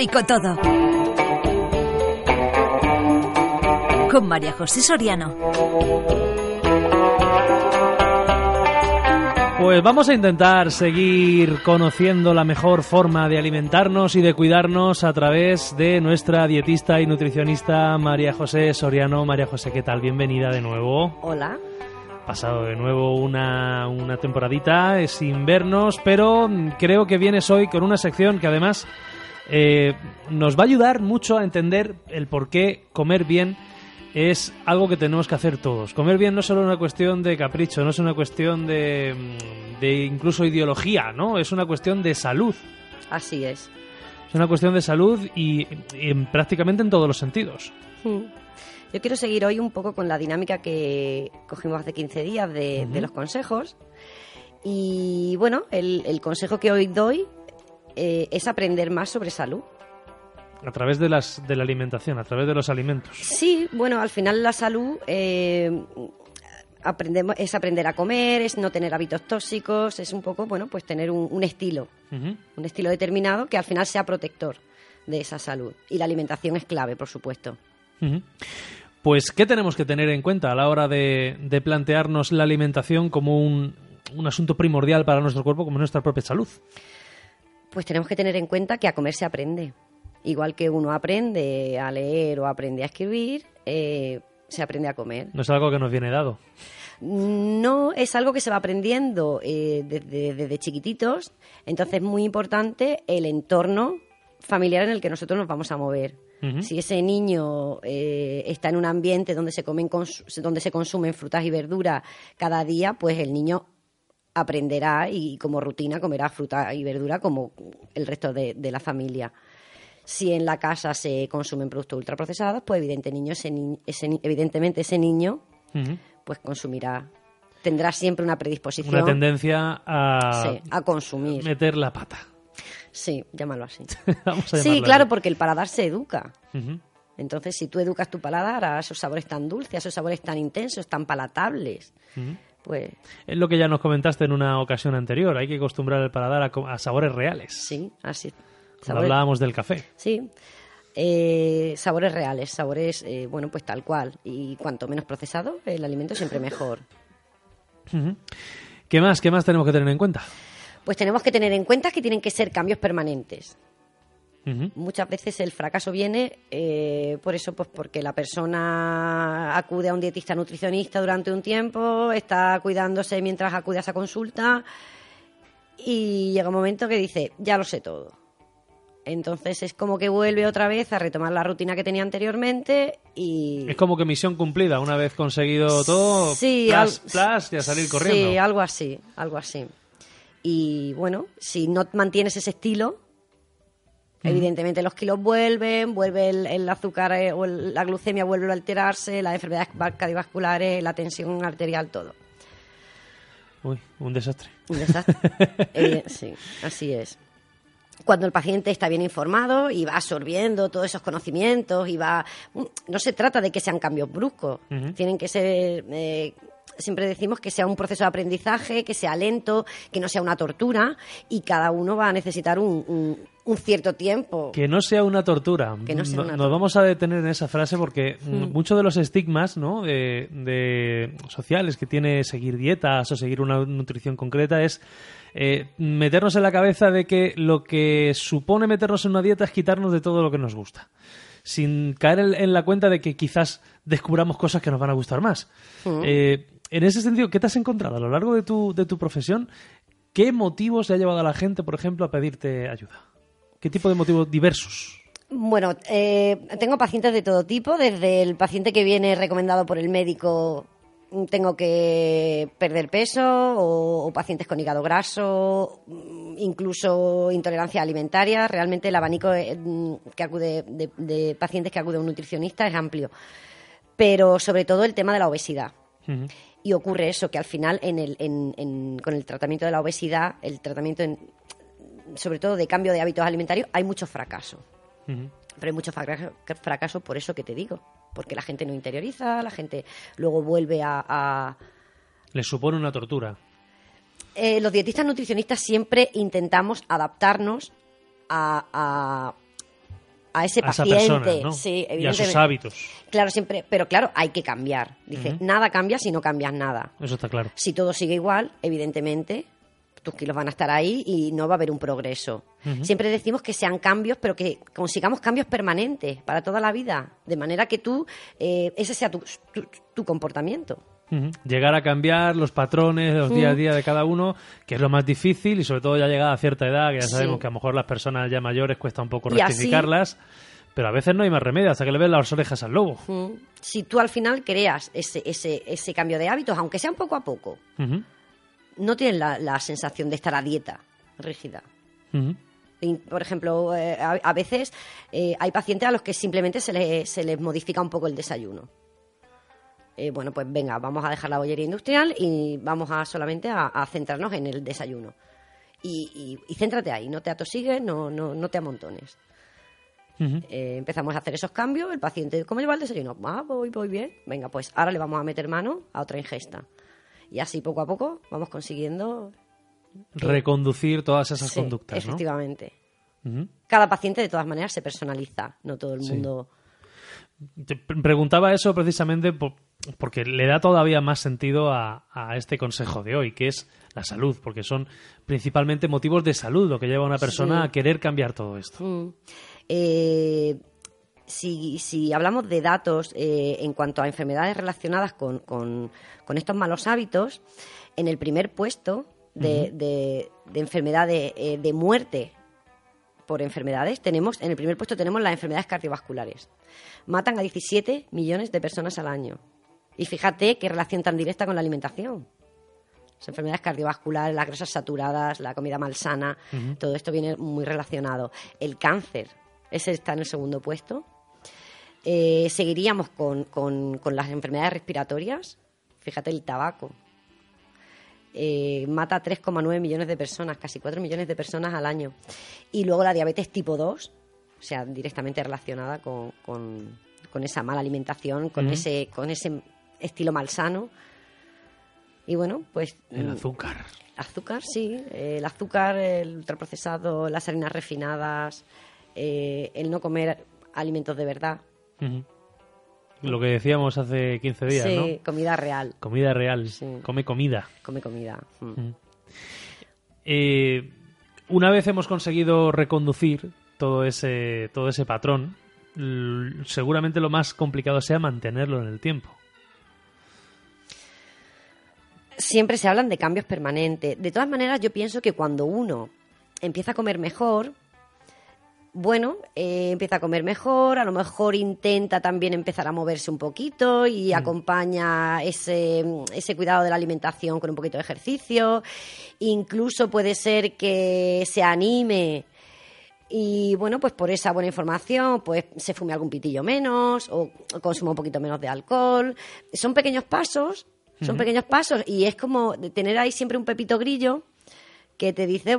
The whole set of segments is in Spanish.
rico todo. Con María José Soriano. Pues vamos a intentar seguir conociendo la mejor forma de alimentarnos y de cuidarnos a través de nuestra dietista y nutricionista María José Soriano. María José, ¿qué tal? Bienvenida de nuevo. Hola. Pasado de nuevo una, una temporadita sin vernos, pero creo que vienes hoy con una sección que además eh, nos va a ayudar mucho a entender el por qué comer bien es algo que tenemos que hacer todos. Comer bien no es solo una cuestión de capricho, no es una cuestión de, de incluso ideología, ¿no? Es una cuestión de salud. Así es. Es una cuestión de salud y, y en- prácticamente en todos los sentidos. Mm. Yo quiero seguir hoy un poco con la dinámica que cogimos hace 15 días de, de los consejos. Y bueno, el, el consejo que hoy doy eh, es aprender más sobre salud. A través de, las, de la alimentación, a través de los alimentos. Sí, bueno, al final la salud eh, aprendemos, es aprender a comer, es no tener hábitos tóxicos, es un poco, bueno, pues tener un, un estilo, un estilo determinado que al final sea protector de esa salud. Y la alimentación es clave, por supuesto. Pues, ¿qué tenemos que tener en cuenta a la hora de, de plantearnos la alimentación como un, un asunto primordial para nuestro cuerpo, como nuestra propia salud? Pues tenemos que tener en cuenta que a comer se aprende. Igual que uno aprende a leer o aprende a escribir, eh, se aprende a comer. No es algo que nos viene dado. No es algo que se va aprendiendo eh, desde, desde chiquititos, entonces es muy importante el entorno familiar en el que nosotros nos vamos a mover. Si ese niño eh, está en un ambiente donde se, comen donde se consumen frutas y verduras cada día, pues el niño aprenderá y como rutina comerá fruta y verdura como el resto de, de la familia. Si en la casa se consumen productos ultraprocesados, pues evidente niño, ese ni- ese ni- evidentemente ese niño pues consumirá, tendrá siempre una predisposición Una tendencia a sí, a consumir. meter la pata. Sí, llámalo así. Vamos a Sí, claro, porque el paladar se educa. Entonces, si tú educas tu paladar a esos sabores tan dulces, a esos sabores tan intensos, tan palatables. Pues Es lo que ya nos comentaste en una ocasión anterior. Hay que acostumbrar el paladar a, sabores reales. sí, así. Sabores, hablábamos del café. sí. Eh, sabores reales, sabores, eh, bueno, pues tal cual. Y cuanto menos procesado, el alimento siempre mejor. ¿Qué más? ¿Qué más tenemos que tener en cuenta? Pues tenemos que tener en cuenta que tienen que ser cambios permanentes. Muchas veces el fracaso viene eh, por eso, pues porque la persona acude a un dietista nutricionista durante un tiempo, está cuidándose mientras acude a esa consulta y llega un momento que dice, ya lo sé todo. Entonces es como que vuelve otra vez a retomar la rutina que tenía anteriormente y... Es como que misión cumplida. Una vez conseguido todo, Sí, plas, al- plas, y a salir corriendo. Sí, algo así, algo así. Y bueno, si no mantienes ese estilo, evidentemente los kilos vuelven, vuelve el, el azúcar eh, o el- la glucemia vuelve a alterarse, las enfermedades va- cardiovasculares, la tensión arterial, todo. Uy, un desastre. Un desastre. Eviden- sí, así es. Cuando el paciente está bien informado y va absorbiendo todos esos conocimientos y va... No se trata de que sean cambios bruscos. Tienen que ser... eh, siempre decimos que sea un proceso de aprendizaje, que sea lento, que no sea una tortura y cada uno va a necesitar un, un- un cierto tiempo. Que no sea una tortura. Que no sea No- una Nos vamos a detener en esa frase porque mm, muchos de los estigmas ¿no? de, de sociales que tiene seguir dietas o seguir una nutrición concreta es eh, meternos en la cabeza de que lo que supone meternos en una dieta es quitarnos de todo lo que nos gusta. Sin caer en, en la cuenta de que quizás descubramos cosas que nos van a gustar más. Eh, en ese sentido, ¿qué te has encontrado a lo largo de tu, de tu profesión? ¿Qué motivos le ha llevado a la gente, por ejemplo, a pedirte ayuda? ¿Qué tipo de motivos diversos? Bueno, eh, tengo pacientes de todo tipo, desde el paciente que viene recomendado por el médico, tengo que perder peso, o, o pacientes con hígado graso, mm, incluso intolerancia alimentaria. Realmente el abanico eh, mm, que acude de, de pacientes que acude a un nutricionista es amplio. Pero sobre todo el tema de la obesidad. Y ocurre eso, que al final en el, en- en- con el tratamiento de la obesidad, el tratamiento en- sobre todo de cambio de hábitos alimentarios, hay mucho fracaso. Pero hay mucho fracaso, fracaso por eso que te digo. Porque la gente no interioriza, la gente luego vuelve a... a- Les supone una tortura. Eh, los dietistas nutricionistas siempre intentamos adaptarnos a, a- a ese a paciente. persona, ¿no? Sí, y a sus hábitos. Claro, siempre, pero claro, hay que cambiar. Dice, nada cambia si no cambias nada. Eso está claro. Si todo sigue igual, evidentemente, tus kilos van a estar ahí y no va a haber un progreso. Siempre decimos que sean cambios, pero que consigamos cambios permanentes para toda la vida, de manera que tú, eh, ese sea tu, tu- tu comportamiento. Llegar a cambiar los patrones de los día a día de cada uno, que es lo más difícil y sobre todo ya llegada a cierta edad, que ya Sí. sabemos que a lo mejor las personas ya mayores cuesta un poco Y así- rectificarlas, pero a veces no hay más remedio hasta que le ves las orejas al lobo. Si tú al final creas ese, ese, ese cambio de hábitos, aunque sean poco a poco, no tienes la, la sensación de estar a dieta rígida. Por ejemplo, eh, a, a veces eh, hay pacientes a los que simplemente se les, se les modifica un poco el desayuno. Eh, bueno, pues venga, vamos a dejar la bollería industrial y vamos a solamente a, a centrarnos en el desayuno. Y, y- y céntrate ahí, no te atosigues, no, no, no te amontones. Eh, empezamos a hacer esos cambios, el paciente, ¿cómo lleva el desayuno? Ah, voy, voy bien. Venga, pues ahora le vamos a meter mano a otra ingesta. Y así poco a poco vamos consiguiendo Reconducir todas esas Sí, conductas, ¿no? efectivamente. Cada paciente, de todas maneras, se personaliza. No todo el Sí. mundo. Te pre- preguntaba eso precisamente por- porque le da todavía más sentido a, a este consejo de hoy, que es la salud, porque son principalmente motivos de salud lo que lleva a una persona Sí. a querer cambiar todo esto. Mm. Eh, si, si hablamos de datos eh, en cuanto a enfermedades relacionadas con, con- con estos malos hábitos, en el primer puesto de, de- de enfermedades eh, de muerte por enfermedades tenemos en el primer puesto tenemos las enfermedades cardiovasculares. Matan a 17 millones de personas al año. Y fíjate qué relación tan directa con la alimentación. Las enfermedades cardiovasculares, las grasas saturadas, la comida malsana, todo esto viene muy relacionado. El cáncer, ese está en el segundo puesto. Eh, seguiríamos con, con- con las enfermedades respiratorias. Fíjate el tabaco. Eh, mata a 3,9 millones de personas, casi 4 millones de personas al año. Y luego la diabetes tipo 2, o sea, directamente relacionada con, con- con esa mala alimentación, con, ese, con ese estilo malsano. Y bueno, pues El mm, azúcar. Azúcar, sí. el azúcar, el ultraprocesado, las harinas refinadas, eh, el no comer alimentos de verdad. Lo que decíamos hace 15 días, sí, ¿no? comida real. Comida real. Sí. Come comida. Come comida. mm. Eh, una vez hemos conseguido reconducir todo ese, todo ese patrón, seguramente lo más complicado sea mantenerlo en el tiempo. Siempre se hablan de cambios permanentes. De todas maneras, yo pienso que cuando uno empieza a comer mejor, bueno, eh, empieza a comer mejor, a lo mejor intenta también empezar a moverse un poquito y acompaña ese, ese cuidado de la alimentación con un poquito de ejercicio. Incluso puede ser que se anime y bueno, pues por esa buena información, pues se fume algún pitillo menos o, o consuma un poquito menos de alcohol. Son pequeños pasos, son pequeños pasos y es como tener ahí siempre un pepito grillo que te dice,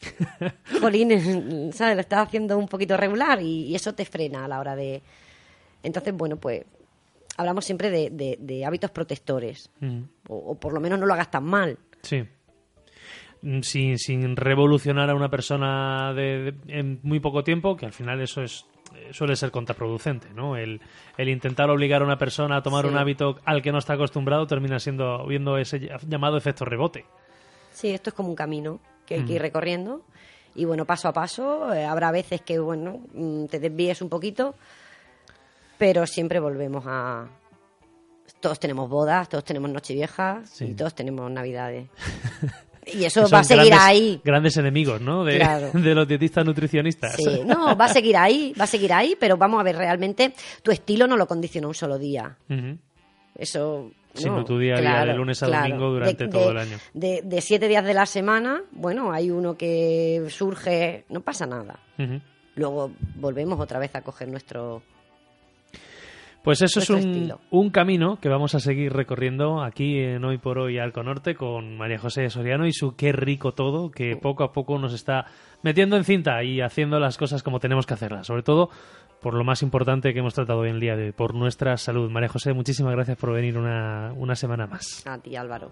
jolín, ¿sabes? Lo estás haciendo un poquito regular y, y eso te frena a la hora de... Entonces, bueno, pues hablamos siempre de, de- de hábitos protectores Mm, o, o por lo menos no lo hagas tan mal. Sí. Mm, Sin, sin revolucionar a una persona de, en muy poco tiempo, que al final eso es suele ser contraproducente, ¿no? El, el intentar obligar a una persona a tomar Sí. un hábito al que no está acostumbrado termina siendo viendo ese ll- llamado efecto rebote. Sí, esto es como un camino que hay que ir recorriendo. Y bueno, paso a paso, eh, habrá veces que, bueno, mm, te desvíes un poquito, pero siempre volvemos a... Todos tenemos bodas, todos tenemos nocheviejas Sí. y todos tenemos navidades. Y eso va a seguir grandes- ahí. Grandes enemigos, ¿no? De, Claro. de los dietistas nutricionistas. Sí, no, va a seguir ahí, va a seguir ahí, pero vamos a ver, realmente tu estilo no lo condiciona un solo día. Ujú. Eso. Sino no, tu día claro, de lunes a claro. domingo durante De- todo de- el año. De, de siete días de la semana, bueno, hay uno que surge, no pasa nada. Luego volvemos otra vez a coger nuestro. Pues eso es un, estilo. un camino que vamos a seguir recorriendo aquí en Hoy por Hoy Alco Norte con María José Soriano y su Qué rico todo, que poco a poco nos está metiendo en cinta y haciendo las cosas como tenemos que hacerlas. Sobre todo por lo más importante que hemos tratado hoy en el día de hoy, por nuestra salud. María José, muchísimas gracias por venir una, una semana más. A ti, Álvaro.